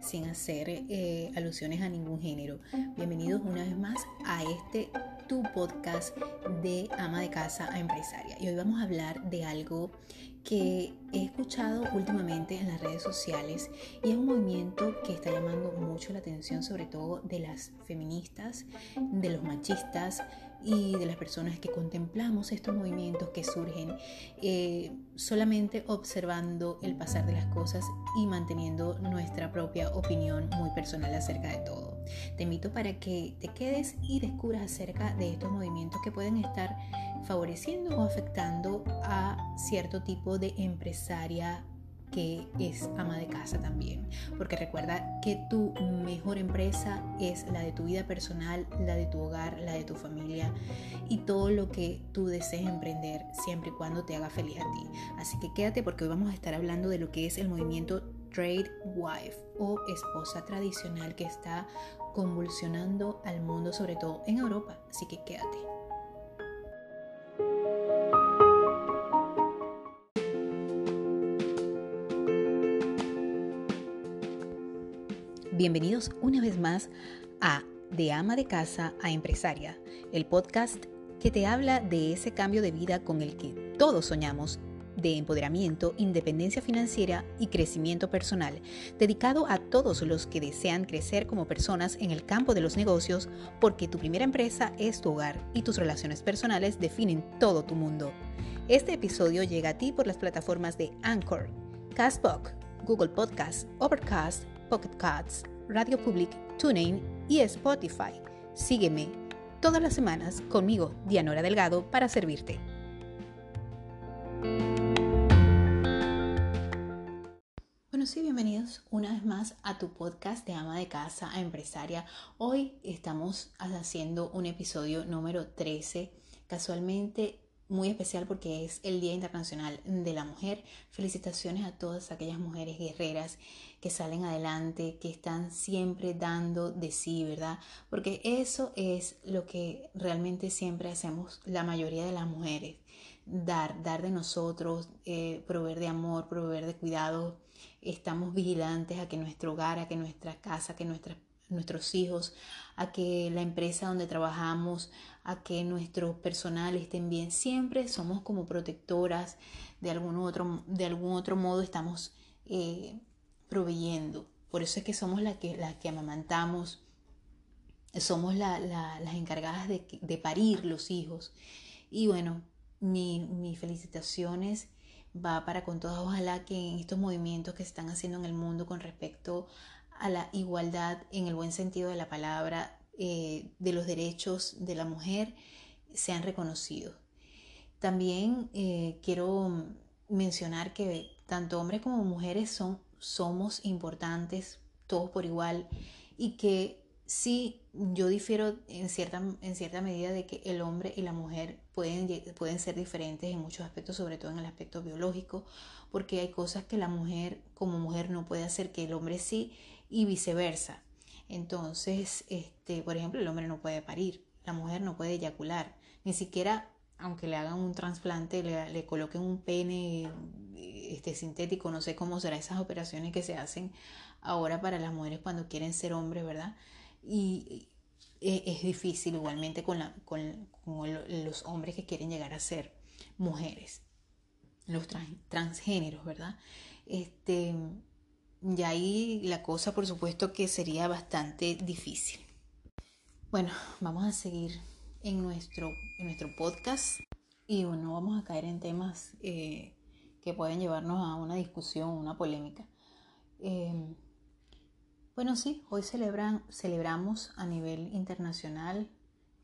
sin hacer eh, alusiones a ningún género. Bienvenidos una vez más a este tu podcast de ama de casa a empresaria. Y hoy vamos a hablar de algo que he escuchado últimamente en las redes sociales y es un movimiento que está llamando mucho la atención sobre todo de las feministas, de los machistas, y de las personas que contemplamos estos movimientos que surgen eh, solamente observando el pasar de las cosas y manteniendo nuestra propia opinión muy personal acerca de todo. Te invito para que te quedes y descubras acerca de estos movimientos que pueden estar favoreciendo o afectando a cierto tipo de empresaria que es ama de casa también. Porque recuerda que tu mejor empresa es la de tu vida personal, la de tu hogar, la de tu familia y todo lo que tú desees emprender siempre y cuando te haga feliz a ti. Así que quédate porque hoy vamos a estar hablando de lo que es el movimiento Trade Wife o esposa tradicional que está convulsionando al mundo, sobre todo en Europa. Así que quédate. Bienvenidos una vez más a De ama de casa a empresaria, el podcast que te habla de ese cambio de vida con el que todos soñamos de empoderamiento, independencia financiera y crecimiento personal, dedicado a todos los que desean crecer como personas en el campo de los negocios, porque tu primera empresa es tu hogar y tus relaciones personales definen todo tu mundo. Este episodio llega a ti por las plataformas de Anchor, Castbox, Google Podcasts, Overcast, Pocket Casts, Radio Public, TuneIn y Spotify. Sígueme todas las semanas conmigo, Dianora Delgado, para servirte. Bueno, sí, bienvenidos una vez más a tu podcast de ama de casa a empresaria. Hoy estamos haciendo un episodio número 13. Casualmente muy especial porque es el Día Internacional de la Mujer. Felicitaciones a todas aquellas mujeres guerreras que salen adelante, que están siempre dando de sí, ¿verdad? Porque eso es lo que realmente siempre hacemos la mayoría de las mujeres. Dar, dar de nosotros, eh, proveer de amor, proveer de cuidado. Estamos vigilantes a que nuestro hogar, a que nuestra casa, a que nuestros hijos, a que la empresa donde trabajamos, a que nuestros personal estén bien. Siempre somos como protectoras, de algún otro, de algún otro modo estamos eh, proveyendo. Por eso es que somos las que, que amamantamos, somos las encargadas de, parir los hijos. Y bueno, mi felicitaciones va para con todas. Ojalá que en estos movimientos que se están haciendo en el mundo con respecto a la igualdad en el buen sentido de la palabra eh, de los derechos de la mujer sean reconocidos. También eh, quiero mencionar que tanto hombres como mujeres son, somos importantes, todos por igual, y que sí, yo difiero en cierta, en cierta medida de que el hombre y la mujer pueden, pueden ser diferentes en muchos aspectos, sobre todo en el aspecto biológico, porque hay cosas que la mujer como mujer no puede hacer que el hombre sí, y viceversa. Entonces, este, por ejemplo, el hombre no puede parir, la mujer no puede eyacular, ni siquiera aunque le hagan un trasplante, le, coloquen un pene este, sintético, no sé cómo serán esas operaciones que se hacen ahora para las mujeres cuando quieren ser hombres, ¿verdad? Y, es, difícil igualmente con, la, con, los hombres que quieren llegar a ser mujeres, los transgéneros, ¿verdad? Este, y ahí la cosa, por supuesto, que sería bastante difícil. Bueno, vamos a seguir en nuestro, nuestro podcast y no vamos a caer en temas eh, que pueden llevarnos a una discusión, una polémica. Em, bueno, sí, hoy celebran, celebramos a nivel internacional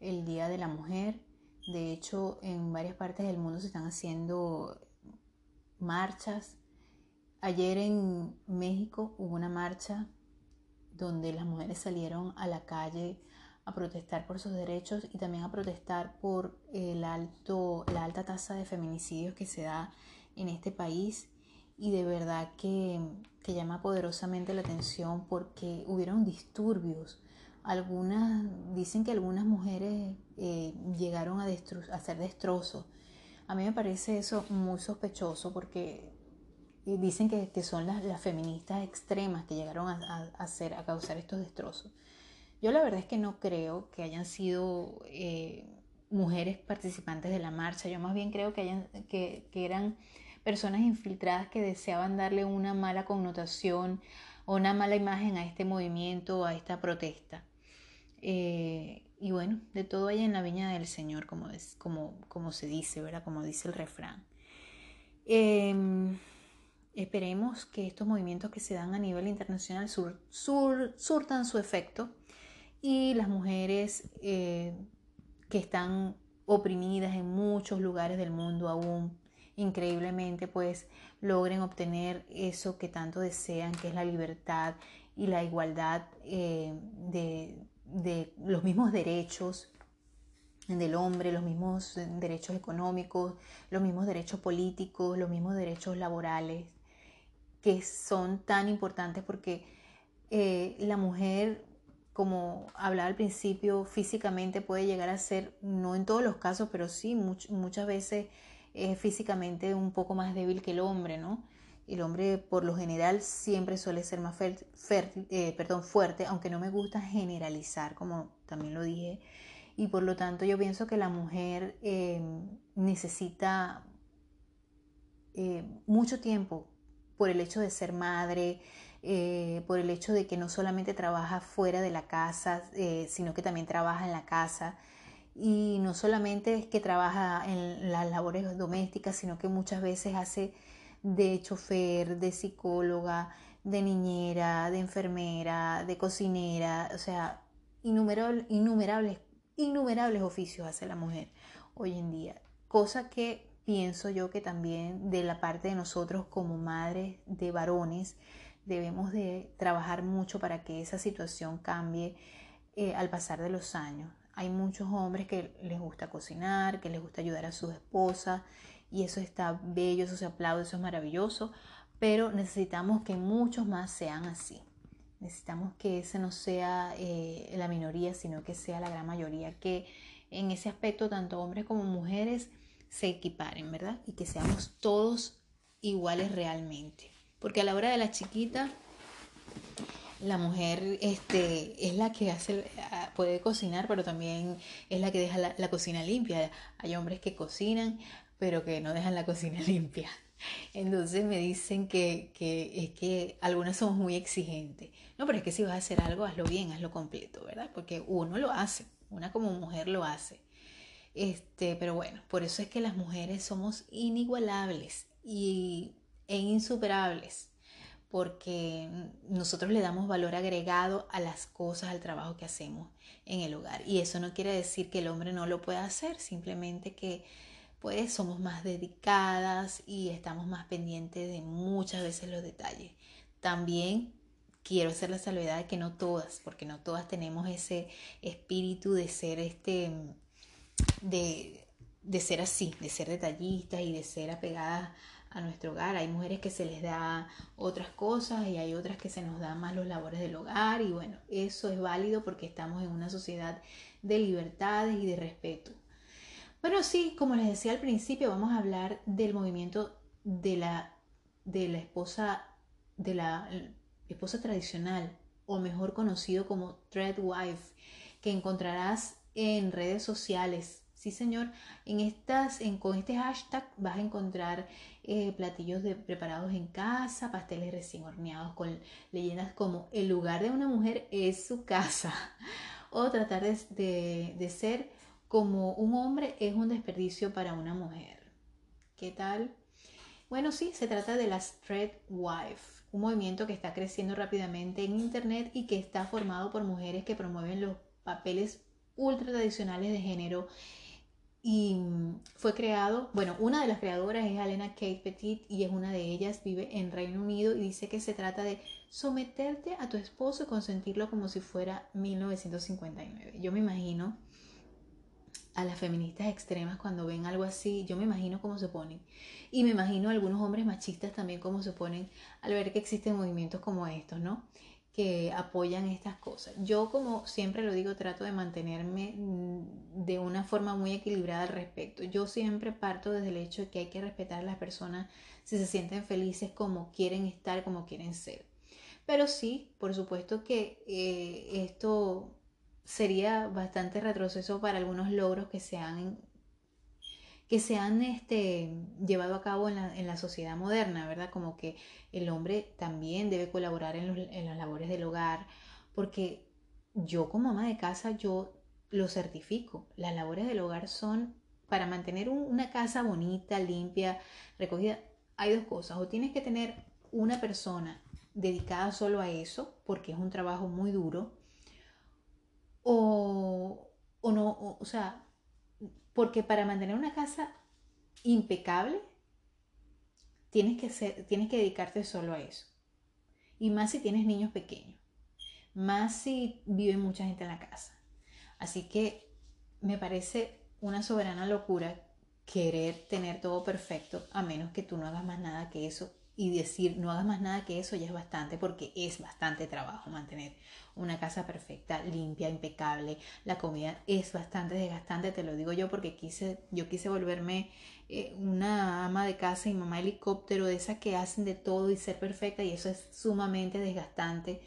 el Día de la Mujer. De hecho, en varias partes del mundo se están haciendo marchas Ayer en México hubo una marcha donde las mujeres salieron a la calle a protestar por sus derechos y también a protestar por el alto, la alta tasa de feminicidios que se da en este país y de verdad que, llama poderosamente la atención porque hubieron disturbios. Algunas dicen que algunas mujeres eh, llegaron a, a hacer destrozos. A mí me parece eso muy sospechoso porque dicen que, son las, feministas extremas que llegaron a, hacer, a causar estos destrozos. Yo la verdad es que no creo que hayan sido eh, mujeres participantes de la marcha, yo más bien creo que, hayan, que, eran personas infiltradas que deseaban darle una mala connotación o una mala imagen a este movimiento, a esta protesta. Eh, y bueno, de todo hay en la viña del Señor, como, es, como, como se dice, ¿verdad? Como dice el refrán. Em, esperemos que estos movimientos que se dan a nivel internacional surtan su efecto y las mujeres eh, que están oprimidas en muchos lugares del mundo aún increíblemente pues logren obtener eso que tanto desean que es la libertad y la igualdad eh, de, de los mismos derechos del hombre, los mismos derechos económicos, los mismos derechos políticos, los mismos derechos laborales, que son tan importantes porque eh, la mujer, como hablaba al principio, físicamente puede llegar a ser, no en todos los casos, pero sí muchas veces es físicamente un poco más débil que el hombre, ¿no? El hombre por lo general siempre suele ser más eh, perdón, fuerte, aunque no me gusta generalizar, como también lo dije. Y por lo tanto yo pienso que la mujer eh, necesita eh, mucho tiempo por el hecho de ser madre, por el hecho de que no solamente trabaja fuera de la casa, sino que también trabaja en la casa. Y no solamente es que trabaja en las labores domésticas, sino que muchas veces hace de chofer, de psicóloga, de niñera, de enfermera, de cocinera, o sea, innumerables, innumerables, innumerables oficios hace la mujer hoy en día. Cosa que pienso yo que también de la parte de nosotros como madres de varones debemos de trabajar mucho para que esa situación cambie eh, al pasar de los años. Hay muchos hombres que les gusta cocinar, que les gusta ayudar a sus esposas y eso está bello, eso se aplaude, eso es maravilloso, pero necesitamos que muchos más sean así. Necesitamos que ese no sea eh, la minoría, sino que sea la gran mayoría, que en ese aspecto tanto hombres como mujeres se equiparen, ¿verdad? Y que seamos todos iguales realmente. Porque a la hora de la chiquita, la mujer este, es la que hace, puede cocinar, pero también es la que deja la, cocina limpia. Hay hombres que cocinan, pero que no dejan la cocina limpia. Entonces me dicen que, es que algunas somos muy exigentes. No, pero es que si vas a hacer algo, hazlo bien, hazlo completo, ¿verdad? Porque uno lo hace, una como mujer lo hace. Este, pero bueno, por eso es que las mujeres somos inigualables y, e insuperables, porque nosotros le damos valor agregado a las cosas, al trabajo que hacemos en el hogar. Y eso no quiere decir que el hombre no lo pueda hacer, simplemente que pues somos más dedicadas y estamos más pendientes de muchas veces los detalles. También quiero hacer la salvedad de que no todas, porque no todas tenemos ese espíritu de ser este, de, ser así, de ser detallistas y de ser apegadas a nuestro hogar. Hay mujeres que se les da otras cosas y hay otras que se nos dan más los labores del hogar y bueno, eso es válido porque estamos en una sociedad de libertades y de respeto. Bueno, sí, como les decía al principio, vamos a hablar del movimiento de la, de la esposa, de la esposa tradicional, o mejor conocido como Thread Wife, que encontrarás en redes sociales. Sí, señor, en estas, con este hashtag vas a encontrar eh, platillos de, preparados en casa, pasteles recién horneados con leyendas como el lugar de una mujer es su casa, o tratar de, de ser como un hombre es un desperdicio para una mujer. ¿Qué tal? Bueno, sí, se trata de la Thread Wife, un movimiento que está creciendo rápidamente en Internet y que está formado por mujeres que promueven los papeles ultra tradicionales de género. Y fue creado, bueno, una de las creadoras es Alena Kate Petit y es una de ellas, vive en Reino Unido y dice que se trata de someterte a tu esposo y consentirlo como si fuera 1959. Yo me imagino a las feministas extremas cuando ven algo así, yo me imagino cómo se ponen. Y me imagino a algunos hombres machistas también cómo se ponen al ver que existen movimientos como estos, ¿no? Que apoyan estas cosas. Yo, como siempre lo digo, trato de mantenerme mm, de una forma muy equilibrada al respecto. Yo siempre parto desde el hecho de que hay que respetar a las personas si se sienten felices como quieren estar, como quieren ser. Pero sí, por supuesto que eh, esto sería bastante retroceso para algunos logros que se han, que se han este, llevado a cabo en la, en la, sociedad moderna, ¿verdad? Como que el hombre también debe colaborar en, los, en las labores del hogar, porque yo como ama de casa, yo lo certifico. Las labores del hogar son para mantener una casa bonita, limpia, recogida. Hay dos cosas, o tienes que tener una persona dedicada solo a eso, porque es un trabajo muy duro, o, o no, o, sea, porque para mantener una casa impecable, tienes que, ser, tienes que dedicarte solo a eso. Y más si tienes niños pequeños, más si vive mucha gente en la casa. Así que me parece una soberana locura querer tener todo perfecto a menos que tú no hagas más nada que eso y decir no hagas más nada que eso ya es bastante porque es bastante trabajo mantener una casa perfecta, limpia, impecable. La comida es bastante desgastante, te lo digo yo porque quise, yo quise volverme eh, una ama de casa y mamá helicóptero de esas que hacen de todo y ser perfecta y eso es sumamente desgastante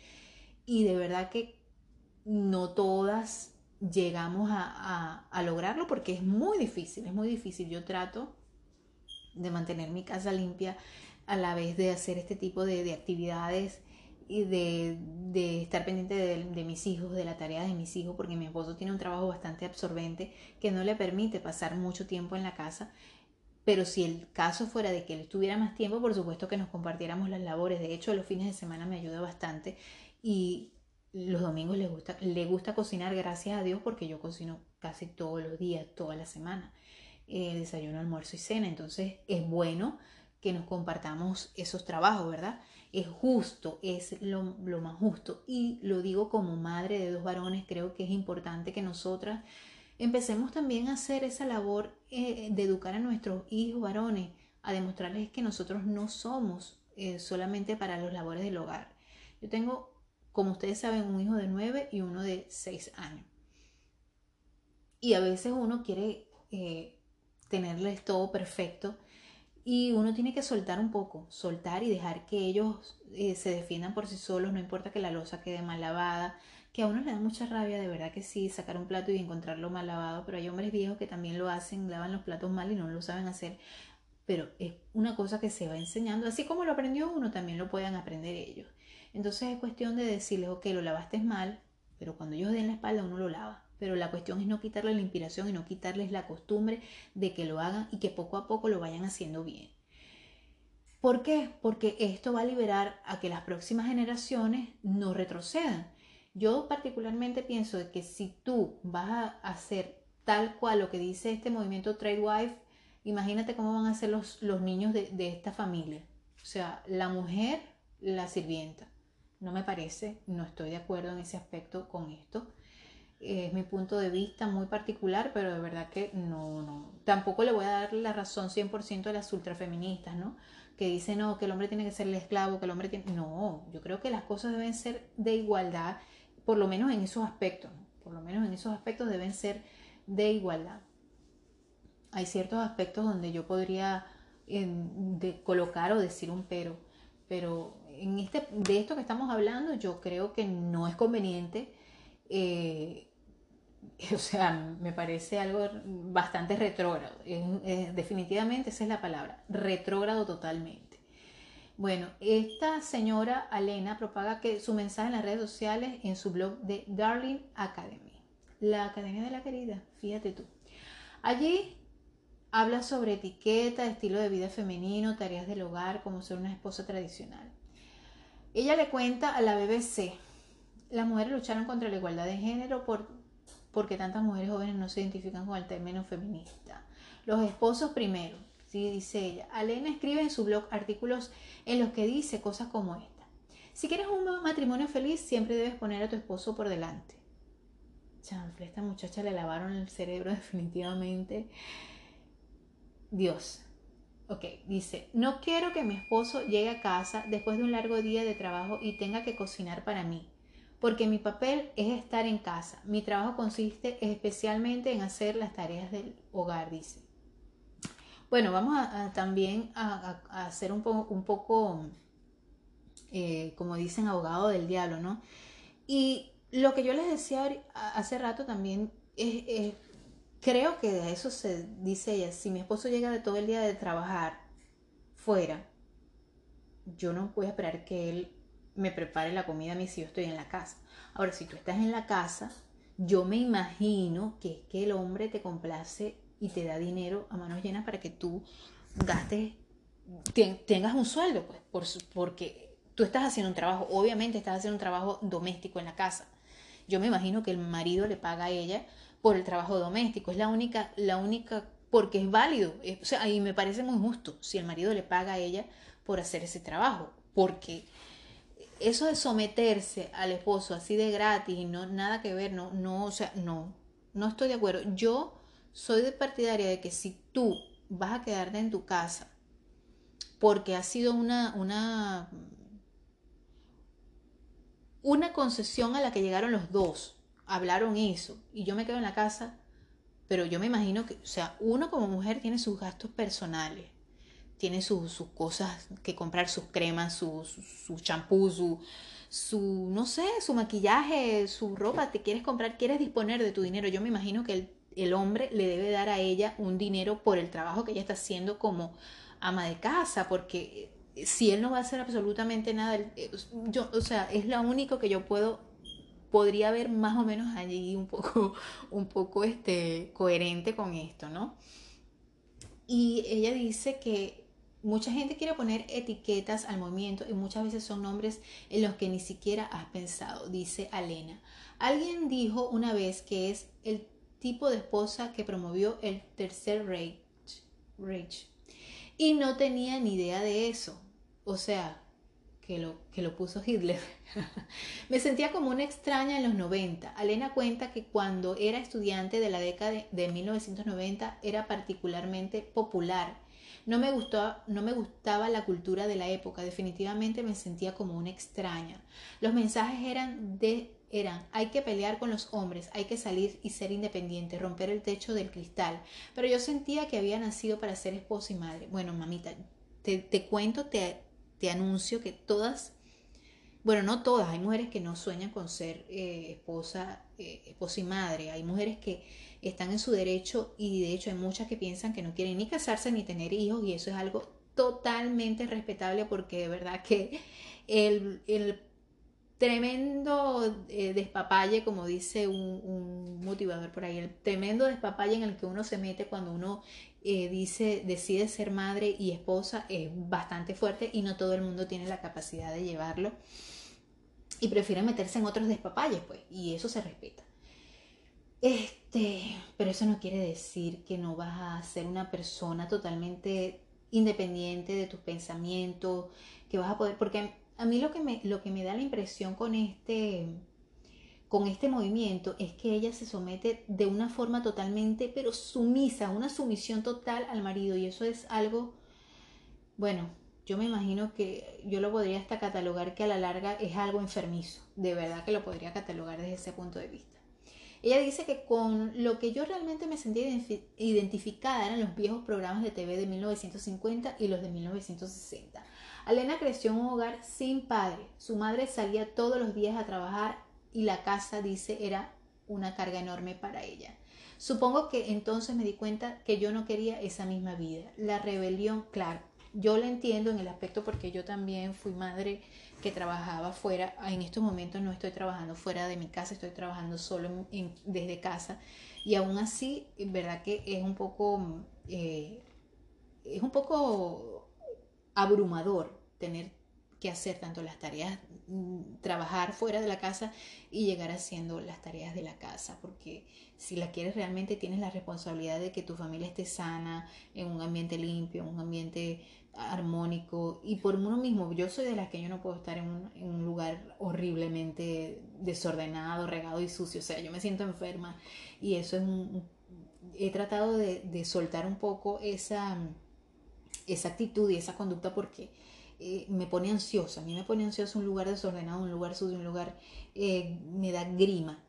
y de verdad que no todas llegamos a, a lograrlo porque es muy difícil, es muy difícil. Yo trato de mantener mi casa limpia a la vez de hacer este tipo de, actividades y de, estar pendiente de, mis hijos, de la tarea de mis hijos, porque mi esposo tiene un trabajo bastante absorbente que no le permite pasar mucho tiempo en la casa. Pero si el caso fuera de que él tuviera más tiempo, por supuesto que nos compartiéramos las labores. De hecho, los fines de semana me ayuda bastante y los domingos le gusta, le gusta cocinar, gracias a Dios, porque yo cocino casi todos los días, toda la semana. Eh, desayuno, almuerzo y cena. Entonces es bueno que nos compartamos esos trabajos, ¿verdad? Es justo, es lo, más justo. Y lo digo como madre de dos varones, creo que es importante que nosotras empecemos también a hacer esa labor eh, de educar a nuestros hijos varones, a demostrarles que nosotros no somos eh, solamente para los labores del hogar. Yo tengo, como ustedes saben, un hijo de nueve y uno de seis años. Y a veces uno quiere eh, tenerles todo perfecto y uno tiene que soltar un poco, soltar y dejar que ellos eh, se defiendan por sí solos, no importa que la losa quede mal lavada, que a uno le da mucha rabia, de verdad que sí, sacar un plato y encontrarlo mal lavado, pero hay hombres viejos que también lo hacen, lavan los platos mal y no lo saben hacer, pero es una cosa que se va enseñando, así como lo aprendió uno, también lo pueden aprender ellos. Entonces es cuestión de decirles, ok, lo lavaste mal, pero cuando ellos den la espalda uno lo lava pero la cuestión es no quitarles la inspiración y no quitarles la costumbre de que lo hagan y que poco a poco lo vayan haciendo bien. ¿Por qué? Porque esto va a liberar a que las próximas generaciones no retrocedan. Yo particularmente pienso que si tú vas a hacer tal cual lo que dice este movimiento Trade Wife, imagínate cómo van a ser los, los niños de, de esta familia. O sea, la mujer, la sirvienta. No me parece, no estoy de acuerdo en ese aspecto con esto es mi punto de vista muy particular, pero de verdad que no, no. Tampoco le voy a dar la razón 100% a las ultrafeministas, ¿no? Que dicen, no, que el hombre tiene que ser el esclavo, que el hombre tiene... No, yo creo que las cosas deben ser de igualdad, por lo menos en esos aspectos, por lo menos en esos aspectos deben ser de igualdad. Hay ciertos aspectos donde yo podría colocar o decir un pero, pero en este, de esto que estamos hablando yo creo que no es conveniente eh, o sea, me parece algo bastante retrógrado. definitivamente esa es la palabra, retrógrado totalmente. Bueno, esta señora Alena propaga que su mensaje en las redes sociales en su blog de Darling Academy, la Academia de la Querida, fíjate tú. Allí habla sobre etiqueta, estilo de vida femenino, tareas del hogar, como ser una esposa tradicional. Ella le cuenta a la BBC, las mujeres lucharon contra la igualdad de género por porque tantas mujeres jóvenes no se identifican con el término feminista. Los esposos primero, ¿sí? dice ella. Alena escribe en su blog artículos en los que dice cosas como esta. Si quieres un matrimonio feliz, siempre debes poner a tu esposo por delante. Chanfle, esta muchacha le lavaron el cerebro definitivamente. Dios. Ok, dice, no quiero que mi esposo llegue a casa después de un largo día de trabajo y tenga que cocinar para mí, porque mi papel es estar en casa. Mi trabajo consiste especialmente en hacer las tareas del hogar, dice. Bueno, vamos también a, hacer un, poco, eh, como dicen, abogado del diablo, ¿no? Y lo que yo les decía hace rato también es creo que eso se dice ella, si mi esposo llega de todo el día de trabajar fuera, yo no a esperar que él me prepare la comida a mí si yo estoy en la casa. Ahora, si tú estás en la casa, yo me imagino que es que el hombre te complace y te da dinero a manos llenas para que tú gastes, tengas un sueldo, pues, por, porque tú estás haciendo un trabajo, obviamente estás haciendo un trabajo doméstico en la casa. Yo me imagino que el marido le paga a ella por el trabajo doméstico. Es la única, la única, porque es válido. o sea, y me parece muy justo si el marido le paga a ella por hacer ese trabajo. Porque eso de someterse al esposo así de gratis y no nada que ver, no, no, o sea, no, no estoy de acuerdo. Yo soy de partidaria de que si tú vas a quedarte en tu casa porque ha sido una, una, una concesión a la que llegaron los dos, hablaron eso y yo me quedo en la casa, pero yo me imagino que, o sea, uno como mujer tiene sus gastos personales, tiene sus, cosas que comprar, sus cremas, su, su champú, su, su, no sé, su maquillaje, su ropa, te quieres comprar, quieres disponer de tu dinero. Yo me imagino que el, el hombre le debe dar a ella un dinero por el trabajo que ella está haciendo como ama de casa, porque si él no va a hacer absolutamente nada, yo, o sea, es lo único que yo puedo podría haber más o menos allí un poco, un poco este, coherente con esto, ¿no? Y ella dice que mucha gente quiere poner etiquetas al movimiento y muchas veces son nombres en los que ni siquiera has pensado, dice Alena. Alguien dijo una vez que es el tipo de esposa que promovió el tercer Reich, Reich y no tenía ni idea de eso. O sea, que lo, que lo puso Hitler. Me sentía como una extraña en los 90. Alena cuenta que cuando era estudiante de la década de, 1990 era particularmente popular. No me, gustó, no me gustaba la cultura de la época, definitivamente me sentía como una extraña. Los mensajes eran de eran hay que pelear con los hombres, hay que salir y ser independiente, romper el techo del cristal. Pero yo sentía que había nacido para ser esposa y madre. Bueno, mamita, te, te cuento, te, te anuncio que todas, bueno, no todas, hay mujeres que no sueñan con ser eh, esposa, eh, esposa y madre, hay mujeres que están en su derecho y de hecho hay muchas que piensan que no quieren ni casarse ni tener hijos y eso es algo totalmente respetable porque de verdad que el, el tremendo eh, despapalle, como dice un, motivador por ahí, el tremendo despapalle en el que uno se mete cuando uno eh, dice, decide ser madre y esposa es bastante fuerte y no todo el mundo tiene la capacidad de llevarlo y prefiere meterse en otros despapalles, pues, y eso se respeta. Este, pero eso no quiere decir que no vas a ser una persona totalmente independiente de tus pensamientos, que vas a poder, porque a mí lo que me, lo que me da la impresión con este, con este movimiento es que ella se somete de una forma totalmente, pero sumisa, una sumisión total al marido y eso es algo, bueno, yo me imagino que yo lo podría hasta catalogar que a la larga es algo enfermizo, de verdad que lo podría catalogar desde ese punto de vista. Ella dice que con lo que yo realmente me sentía identificada eran los viejos programas de TV de 1950 y los de 1960. Alena creció en un hogar sin padre. Su madre salía todos los días a trabajar y la casa, dice, era una carga enorme para ella. Supongo que entonces me di cuenta que yo no quería esa misma vida. La rebelión, claro, yo la entiendo en el aspecto porque yo también fui madre que trabajaba fuera. En estos momentos no estoy trabajando fuera de mi casa, estoy trabajando solo desde casa. Y aún así, verdad que es un poco, eh, es un poco abrumador tener que hacer tanto las tareas, mm, trabajar fuera de la casa y llegar haciendo las tareas de la casa, porque si la quieres realmente tienes la responsabilidad de que tu familia esté sana, en un ambiente limpio, en un ambiente armónico. Y por uno mismo, yo soy de las que yo no puedo estar en un, lugar horriblemente desordenado, regado y sucio, o sea, yo me siento enferma. Y eso es un, he tratado de, de soltar un poco esa esa actitud y esa conducta porque eh, me pone ansiosa. A mí me pone ansiosa un lugar desordenado, un lugar sucio, un lugar eh, me da grima.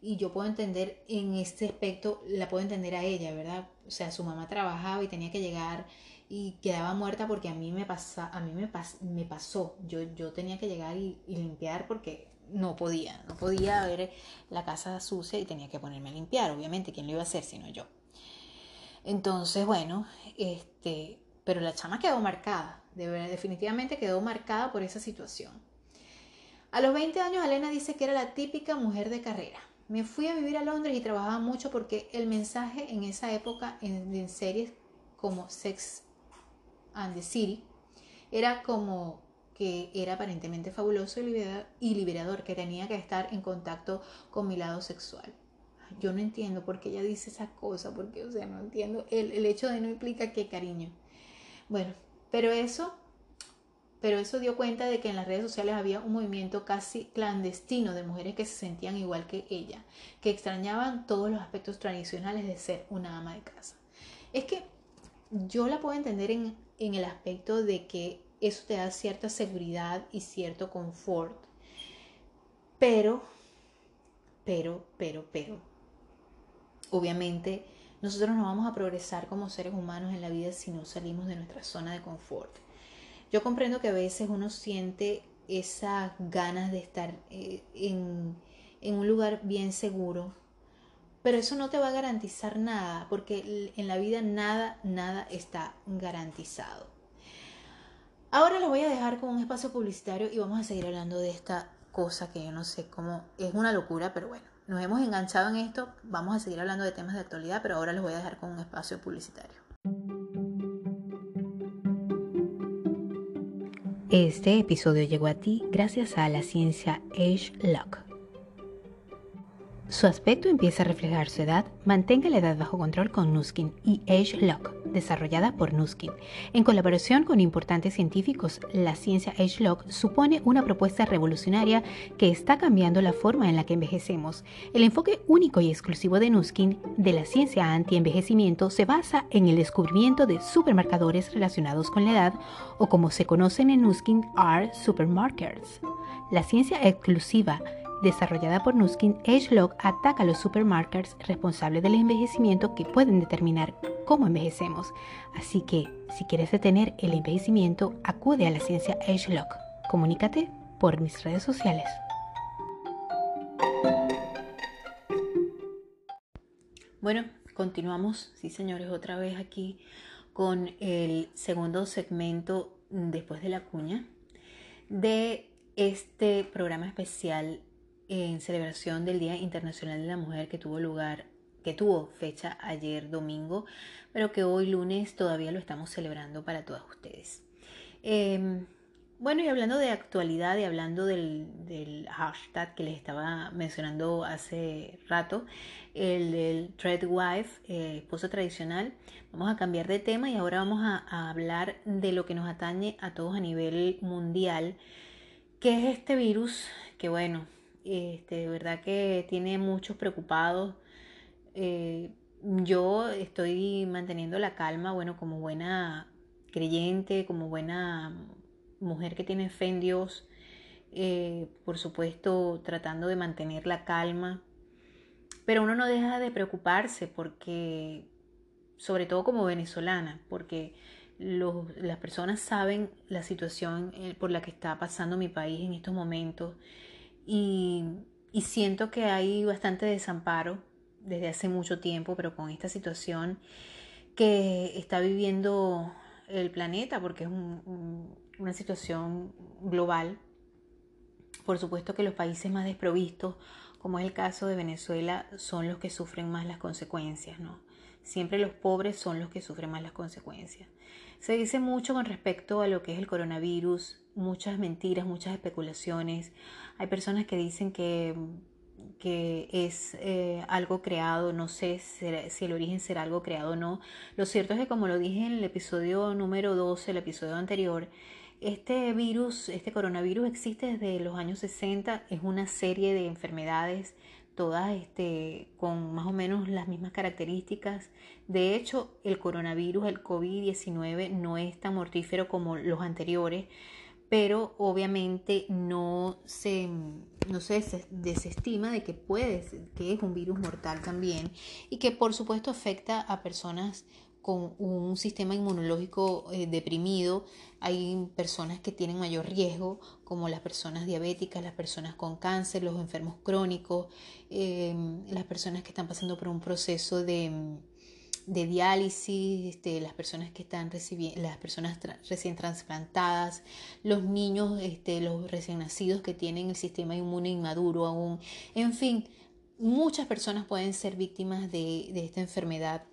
Y yo puedo entender en este aspecto, la puedo entender a ella, ¿verdad? O sea, su mamá trabajaba y tenía que llegar y quedaba muerta porque a mí me, pasa, a mí me, me pasó. Yo, yo tenía que llegar y, limpiar porque no podía, no podía ver la casa sucia y tenía que ponerme a limpiar, obviamente, ¿quién lo iba a hacer sino yo? Entonces, bueno, este, pero la chama quedó marcada, definitivamente quedó marcada por esa situación. A los 20 años, Elena dice que era la típica mujer de carrera. Me fui a vivir a Londres y trabajaba mucho porque el mensaje en esa época en series como Sex and the City, era como que era aparentemente fabuloso y liberador, que tenía que estar en contacto con mi lado sexual. Yo no entiendo por qué ella dice esa cosa, porque, o sea, no entiendo. El, el hecho de no implica que cariño. Bueno, pero eso, pero eso dio cuenta de que en las redes sociales había un movimiento casi clandestino de mujeres que se sentían igual que ella, que extrañaban todos los aspectos tradicionales de ser una ama de casa. Es que yo la puedo entender en, en el aspecto de que eso te da cierta seguridad y cierto confort. Pero, pero, pero, pero, obviamente nosotros no vamos a progresar como seres humanos en la vida si no salimos de nuestra zona de confort. Yo comprendo que a veces uno siente esas ganas de estar eh, en, en un lugar bien seguro, pero eso no te va a garantizar nada, porque en la vida nada, nada está garantizado. Ahora los voy a dejar con un espacio publicitario y vamos a seguir hablando de esta cosa que yo no sé cómo es una locura, pero bueno, nos hemos enganchado en esto, vamos a seguir hablando de temas de actualidad, pero ahora los voy a dejar con un espacio publicitario. Este episodio llegó a ti gracias a la ciencia Age Lock su aspecto empieza a reflejar su edad, mantenga la edad bajo control con Nuskin y Age Lock, desarrollada por Nuskin. En colaboración con importantes científicos, la ciencia Lock supone una propuesta revolucionaria que está cambiando la forma en la que envejecemos. El enfoque único y exclusivo de Nuskin de la ciencia anti-envejecimiento se basa en el descubrimiento de supermarcadores relacionados con la edad o como se conocen en Nuskin, are supermarkers. La ciencia exclusiva desarrollada por Nuskin, AgeLog ataca a los supermarkers responsables del envejecimiento que pueden determinar cómo envejecemos. Así que, si quieres detener el envejecimiento, acude a la ciencia AgeLog. Comunícate por mis redes sociales. Bueno, continuamos, sí señores, otra vez aquí con el segundo segmento después de la cuña de este programa especial en celebración del Día Internacional de la Mujer que tuvo lugar, que tuvo fecha ayer domingo, pero que hoy lunes todavía lo estamos celebrando para todas ustedes. Em, bueno, y hablando de actualidad y hablando del, hashtag que les estaba mencionando hace rato, el del Threadwife, eh, esposa tradicional, vamos a cambiar de tema y ahora vamos a, a hablar de lo que nos atañe a todos a nivel mundial, que es este virus que bueno, este, de verdad que tiene muchos preocupados. Eh, yo estoy manteniendo la calma, bueno, como buena creyente, como buena mujer que tiene fe en Dios, eh, por supuesto tratando de mantener la calma, pero uno no deja de preocuparse porque, sobre todo como venezolana, porque las personas saben la situación eh, por la que está pasando mi país en estos momentos y, siento que hay bastante desamparo desde hace mucho tiempo, pero con esta situación que está viviendo el planeta, porque es una situación global. Por supuesto que los países más desprovistos, como es el caso de Venezuela, son los que sufren más las consecuencias, ¿no? Siempre los pobres son los que sufren más las consecuencias. Se dice mucho con respecto a lo que es el coronavirus, muchas mentiras, muchas especulaciones. Hay personas que dicen que, que es eh, algo creado, no sé si el origen será algo creado o no. Lo cierto es que como lo dije en el episodio número 12, el episodio anterior, este virus, este coronavirus existe desde los años 60, es una serie de enfermedades todas este, con más o menos las mismas características. De hecho, el coronavirus, el COVID-19, no es tan mortífero como los anteriores, pero obviamente no se, no se desestima de que puede, que es un virus mortal también y que por supuesto afecta a personas con un sistema inmunológico eh, deprimido. Hay personas que tienen mayor riesgo, como las personas diabéticas, las personas con cáncer, los enfermos crónicos, em, las personas que están pasando por un proceso de, de diálisis, este, las personas que están recibiendo, las personas recién trasplantadas, los niños, este, los recién nacidos que tienen el sistema inmune inmaduro aún, en fin, muchas personas pueden ser víctimas de, de esta enfermedad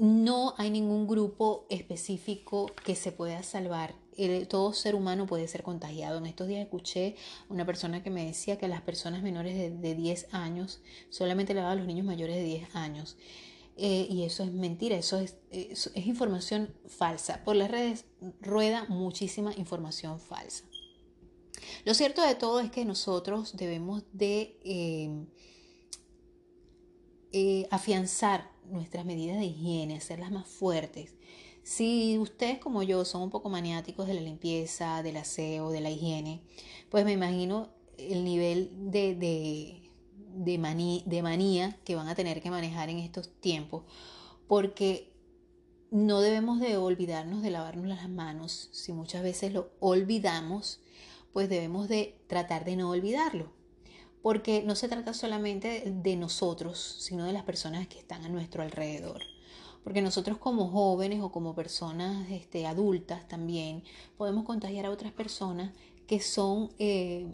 no hay ningún grupo específico que se pueda salvar. todo ser humano puede ser contagiado. En estos días escuché una persona que me decía que las personas menores de, 10 años solamente le va a los niños mayores de 10 años. Eh, y eso es mentira, eso es, es, información falsa. Por las redes rueda muchísima información falsa. Lo cierto de todo es que nosotros debemos de eh, eh, afianzar nuestras medidas de higiene, hacerlas más fuertes. Si ustedes como yo son un poco maniáticos de la limpieza, del aseo, de la higiene, pues me imagino el nivel de, de, de, de manía que van a tener que manejar en estos tiempos, porque no debemos de olvidarnos de lavarnos las manos. Si muchas veces lo olvidamos, pues debemos de tratar de no olvidarlo porque no se trata solamente de nosotros, sino de las personas que están a nuestro alrededor. Porque nosotros como jóvenes o como personas este, adultas también podemos contagiar a otras personas que son eh,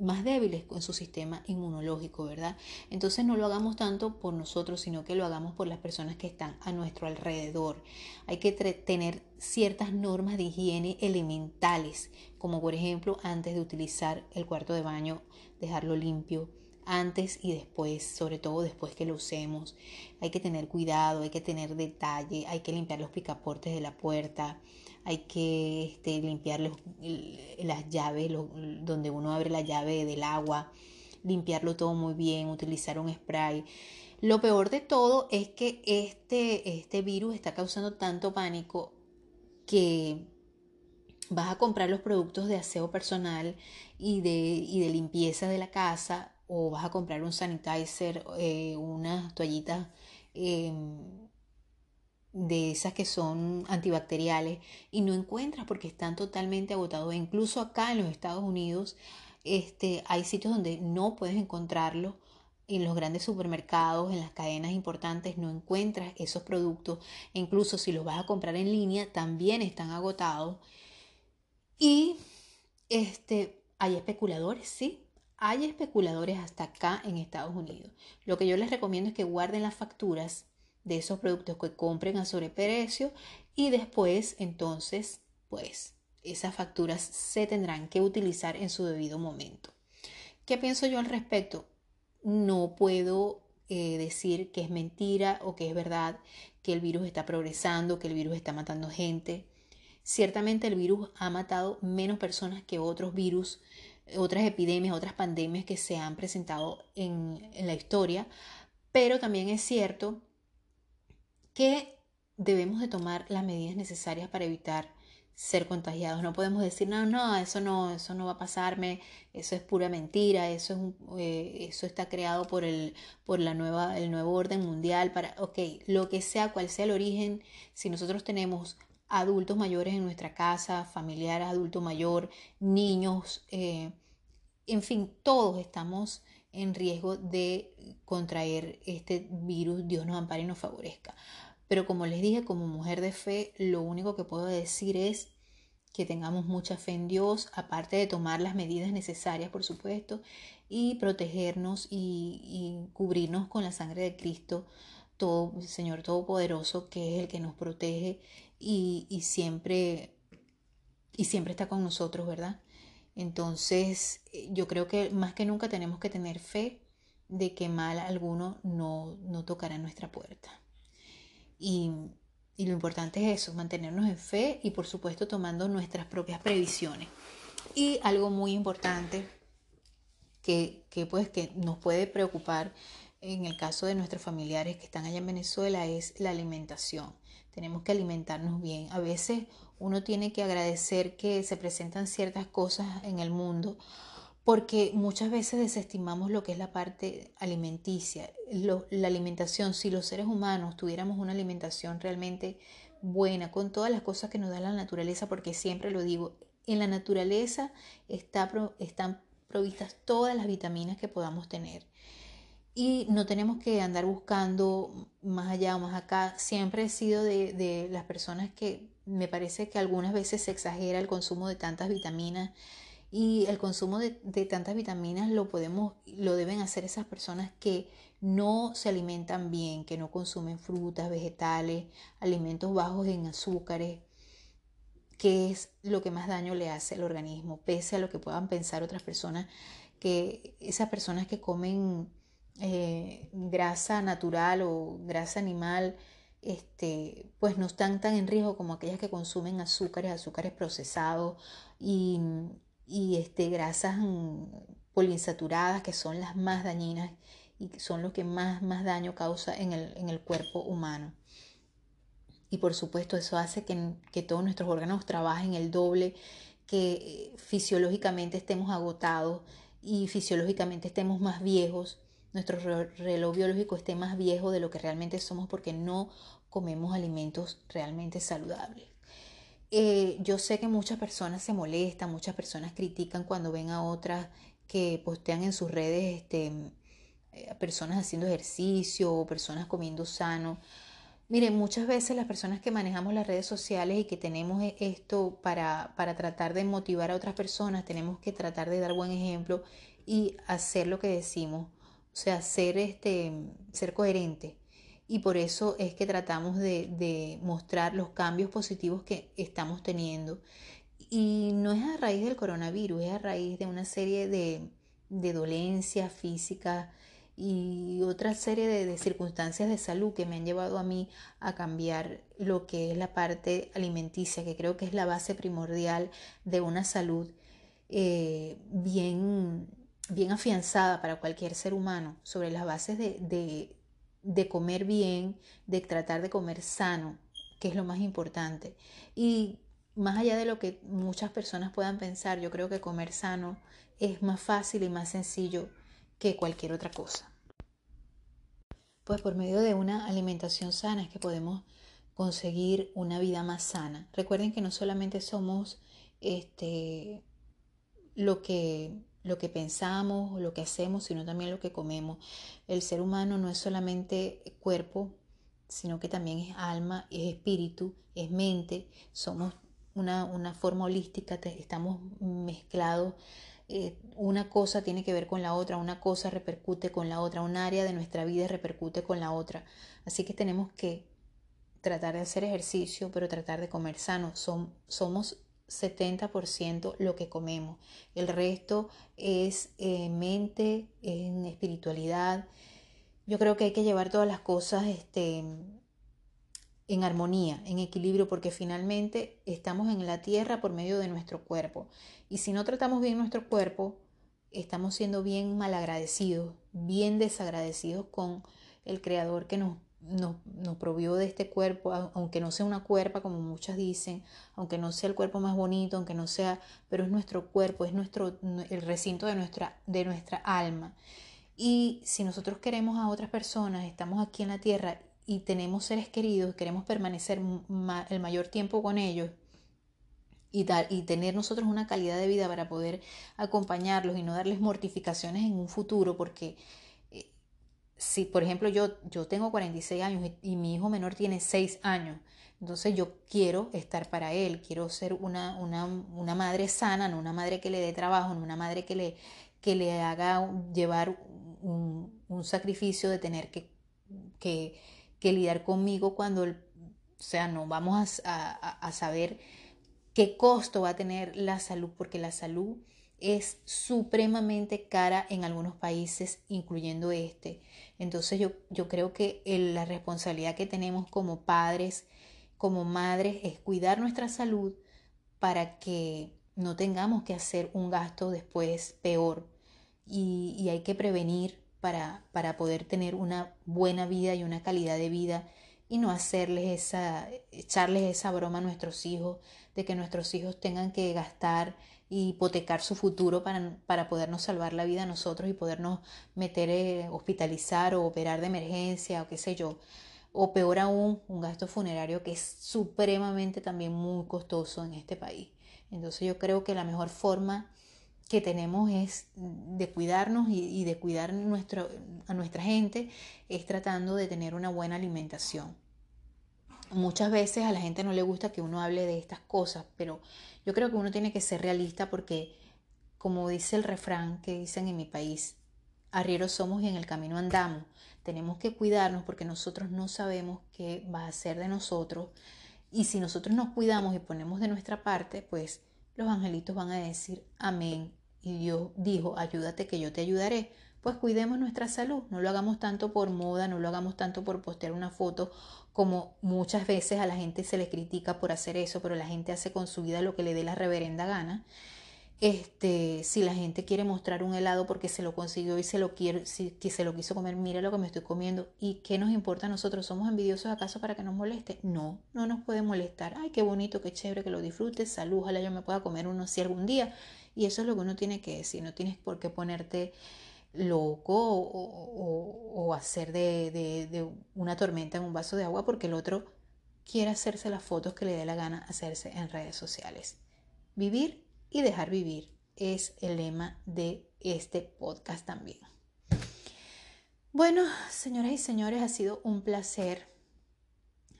más débiles con su sistema inmunológico, ¿verdad? Entonces no lo hagamos tanto por nosotros, sino que lo hagamos por las personas que están a nuestro alrededor. Hay que tener ciertas normas de higiene elementales, como por ejemplo antes de utilizar el cuarto de baño, dejarlo limpio, antes y después, sobre todo después que lo usemos. Hay que tener cuidado, hay que tener detalle, hay que limpiar los picaportes de la puerta, hay que este, limpiar las llaves, donde uno abre la llave del agua, limpiarlo todo muy bien, utilizar un spray. Lo peor de todo es que este, este virus está causando tanto pánico que vas a comprar los productos de aseo personal y de, de limpieza de la casa o vas a comprar un sanitizer, eh, unas toallitas em, de esas que son antibacteriales y no encuentras porque están totalmente agotados. Incluso acá en los Estados Unidos este, hay sitios donde no puedes encontrarlo. En los grandes supermercados, en las cadenas importantes, no encuentras esos productos. incluso si los vas a comprar en línea, también están agotados. Y este, hay especuladores, sí. Hay especuladores hasta acá en Estados Unidos. Lo que yo les recomiendo es que guarden las facturas de esos productos que compren a sobreprecio y después entonces pues esas facturas se tendrán que utilizar en su debido momento. ¿Qué pienso yo al respecto? No puedo eh, decir que es mentira o que es verdad que el virus está progresando, que el virus está matando gente. Ciertamente el virus ha matado menos personas que otros virus, otras epidemias, otras pandemias que se han presentado en, en la historia, pero también es cierto que debemos de tomar las medidas necesarias para evitar ser contagiados. No podemos decir, no, no, eso no, eso no va a pasarme, eso es pura mentira, eso, es eh, eso está creado por, el, por la nueva, el nuevo orden mundial. Para, ok, lo que sea, cual sea el origen, si nosotros tenemos adultos mayores en nuestra casa, familiares, adulto mayor, niños, eh, en fin, todos estamos en riesgo de contraer este virus, Dios nos ampare y nos favorezca. Pero como les dije, como mujer de fe, lo único que puedo decir es que tengamos mucha fe en Dios, aparte de tomar las medidas necesarias, por supuesto, y protegernos y, cubrirnos con la sangre de Cristo, todo, Señor Todopoderoso, que es el que nos protege y, y siempre, y siempre está con nosotros, ¿verdad? Entonces, yo creo que más que nunca tenemos que tener fe de que mal alguno no, no tocará nuestra puerta. Y, lo importante es eso, mantenernos en fe y por supuesto tomando nuestras propias previsiones. Y algo muy importante que, que, pues que nos puede preocupar en el caso de nuestros familiares que están allá en Venezuela es la alimentación. Tenemos que alimentarnos bien. A veces uno tiene que agradecer que se presentan ciertas cosas en el mundo porque muchas veces desestimamos lo que es la parte alimenticia, la alimentación. Si los seres humanos tuviéramos una alimentación realmente buena, con todas las cosas que nos da la naturaleza, porque siempre lo digo, en la naturaleza está, están provistas todas las vitaminas que podamos tener. Y no tenemos que andar buscando más allá o más acá. Siempre he sido de, de las personas que me parece que algunas veces se exagera el consumo de tantas vitaminas y el consumo de, tantas vitaminas lo podemos, lo deben hacer esas personas que no se alimentan bien, que no consumen frutas, vegetales, alimentos bajos en azúcares, que es lo que más daño le hace al organismo, pese a lo que puedan pensar otras personas, que esas personas que comen eh, grasa natural o grasa animal, este, pues no están tan en riesgo como aquellas que consumen azúcares, azúcares procesados y y este, grasas mm, poliinsaturadas que son las más dañinas y son los que más, más daño causa en el, en el cuerpo humano. Y por supuesto eso hace que, que todos nuestros órganos trabajen el doble, que eh, fisiológicamente estemos agotados y fisiológicamente estemos más viejos, nuestro reloj biológico esté más viejo de lo que realmente somos porque no comemos alimentos realmente saludables. Eh, yo sé que muchas personas se molestan, muchas personas critican cuando ven a otras que postean en sus redes este, eh, personas haciendo ejercicio o personas comiendo sano. Miren, muchas veces las personas que manejamos las redes sociales y que tenemos e, esto para, para tratar de motivar a otras personas, tenemos que tratar de dar buen ejemplo y hacer lo que decimos, o sea, ser, este, ser coherente y por eso es que tratamos de, mostrar los cambios positivos que estamos teniendo. Y no es a raíz del coronavirus, es a raíz de una serie de, dolencias físicas y otra serie de, circunstancias de salud que me han llevado a mí a cambiar lo que es la parte alimenticia, que creo que es la base primordial de una salud eh, bien, bien afianzada para cualquier ser humano, sobre las bases de, de comer bien, de tratar de comer sano, que es lo más importante. Y más allá de lo que muchas personas puedan pensar, yo creo que comer sano es más fácil y más sencillo que cualquier otra cosa. Pues por medio de una alimentación sana es que podemos conseguir una vida más sana. Recuerden que no solamente somos este lo que lo que pensamos, lo que hacemos, sino también lo que comemos. El ser humano no es solamente cuerpo, sino que también es alma, es espíritu, es mente, somos una, una forma holística, estamos mezclados. Eh, una cosa tiene que ver con la otra, una cosa repercute con la otra, un área de nuestra vida repercute con la otra. Así que tenemos que tratar de hacer ejercicio, pero tratar de comer sano. Somos 70% lo que comemos. El resto es eh, mente, en espiritualidad. Yo creo que hay que llevar todas las cosas este, en armonía, en equilibrio, porque finalmente estamos en la tierra por medio de nuestro cuerpo. Y si no tratamos bien nuestro cuerpo, estamos siendo bien malagradecidos, bien desagradecidos con el Creador que nos nos, nos provió de este cuerpo, aunque no sea una cuerpa como muchas dicen, aunque no sea el cuerpo más bonito, aunque no sea, pero es nuestro cuerpo, es nuestro, el recinto de nuestra, de nuestra alma. Y si nosotros queremos a otras personas, estamos aquí en la tierra y tenemos seres queridos, queremos permanecer el mayor tiempo con ellos, y, dar, y tener nosotros una calidad de vida para poder acompañarlos y no darles mortificaciones en un futuro, porque si, por ejemplo, yo, yo tengo 46 años y, mi hijo menor tiene 6 años, entonces yo quiero estar para él, quiero ser una, una, una madre sana, no una madre que le dé trabajo, no una madre que le, que le haga llevar un, un sacrificio de tener que, que, que, lidiar conmigo cuando, o sea, no vamos a, a, a saber qué costo va a tener la salud, porque la salud es supremamente cara en algunos países, incluyendo este. Entonces yo, yo creo que la responsabilidad que tenemos como padres, como madres, es cuidar nuestra salud para que no tengamos que hacer un gasto después peor. y, hay que prevenir para, para poder tener una buena vida y una calidad de vida y no hacerles esa, echarles esa broma a nuestros hijos, de que nuestros hijos tengan que gastar y hipotecar su futuro para, para podernos salvar la vida a nosotros y podernos meter, eh, hospitalizar o operar de emergencia o qué sé yo. O peor aún, un gasto funerario que es supremamente también muy costoso en este país. Entonces yo creo que la mejor forma que tenemos es de cuidarnos y, de cuidar nuestro, a nuestra gente es tratando de tener una buena alimentación. Muchas veces a la gente no le gusta que uno hable de estas cosas, pero yo creo que uno tiene que ser realista porque, como dice el refrán que dicen en mi país, arrieros somos y en el camino andamos. Tenemos que cuidarnos porque nosotros no sabemos qué va a ser de nosotros. Y si nosotros nos cuidamos y ponemos de nuestra parte, pues los angelitos van a decir amén y Dios dijo, ayúdate que yo te ayudaré, pues cuidemos nuestra salud, no lo hagamos tanto por moda, no lo hagamos tanto por postear una foto, como muchas veces a la gente se le critica por hacer eso, pero la gente hace con su vida lo que le dé la reverenda gana. Este, si la gente quiere mostrar un helado porque se lo consiguió y se lo quiere, si, que se lo quiso comer, mira lo que me estoy comiendo. ¿Y qué nos importa a nosotros? ¿Somos envidiosos acaso para que nos moleste? No, no nos puede molestar. Ay, qué bonito, qué chévere, que lo disfrutes. Salud, ojalá yo me pueda comer uno si algún día. Y eso es lo que uno tiene que decir. No tienes por qué ponerte loco o, hacer de, una tormenta en un vaso de agua porque el otro quiere hacerse las fotos que le dé la gana hacerse en redes sociales. Vivir y dejar vivir es el lema de este podcast también. Bueno, señoras y señores, ha sido un placer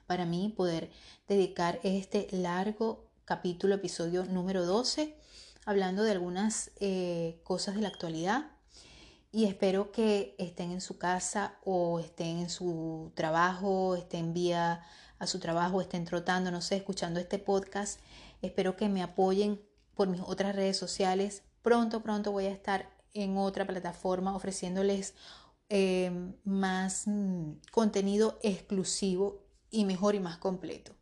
para mí poder dedicar este largo capítulo, episodio número 12, hablando de algunas eh, cosas de la actualidad. Y espero que estén en su casa o estén en su trabajo, estén vía a su trabajo, estén trotando, no sé, escuchando este podcast. Espero que me apoyen por mis otras redes sociales. Pronto, pronto voy a estar en otra plataforma ofreciéndoles em, más mm, contenido exclusivo y mejor y más completo.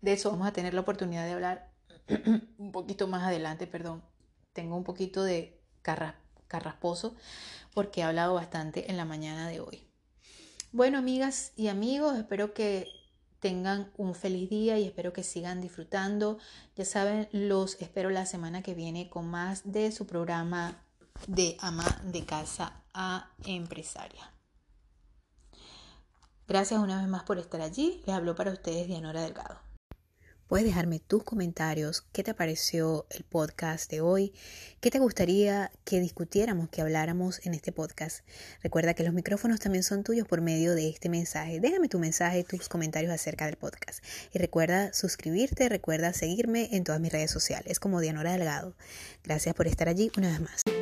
De eso vamos a tener la oportunidad de hablar un poquito más adelante, perdón. Tengo un poquito de carrasposo porque he hablado bastante en la mañana de hoy. Bueno, amigas y amigos, espero que tengan un feliz día y espero que sigan disfrutando. Ya saben, los espero la semana que viene con más de su programa de ama de casa a empresaria. Gracias una vez más por estar allí. Les hablo para ustedes Dianora Delgado. Puedes dejarme tus comentarios, qué te pareció el podcast de hoy, qué te gustaría que discutiéramos, que habláramos en este podcast. Recuerda que los micrófonos también son tuyos por medio de este mensaje. Déjame tu mensaje, tus comentarios acerca del podcast. Y recuerda suscribirte, recuerda seguirme en todas mis redes sociales como Dianora Delgado. Gracias por estar allí una vez más.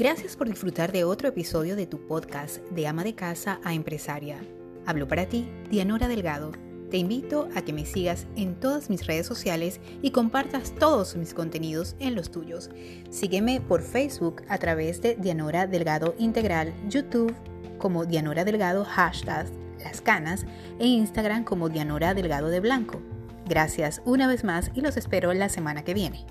Gracias por disfrutar de otro episodio de tu podcast de ama de casa a empresaria. Hablo para ti, Dianora Delgado. Te invito a que me sigas en todas mis redes sociales y compartas todos mis contenidos en los tuyos. Sígueme por Facebook a través de Dianora Delgado Integral, YouTube como Dianora Delgado hashtag Las Canas e Instagram como Dianora Delgado de Blanco. Gracias una vez más y los espero la semana que viene.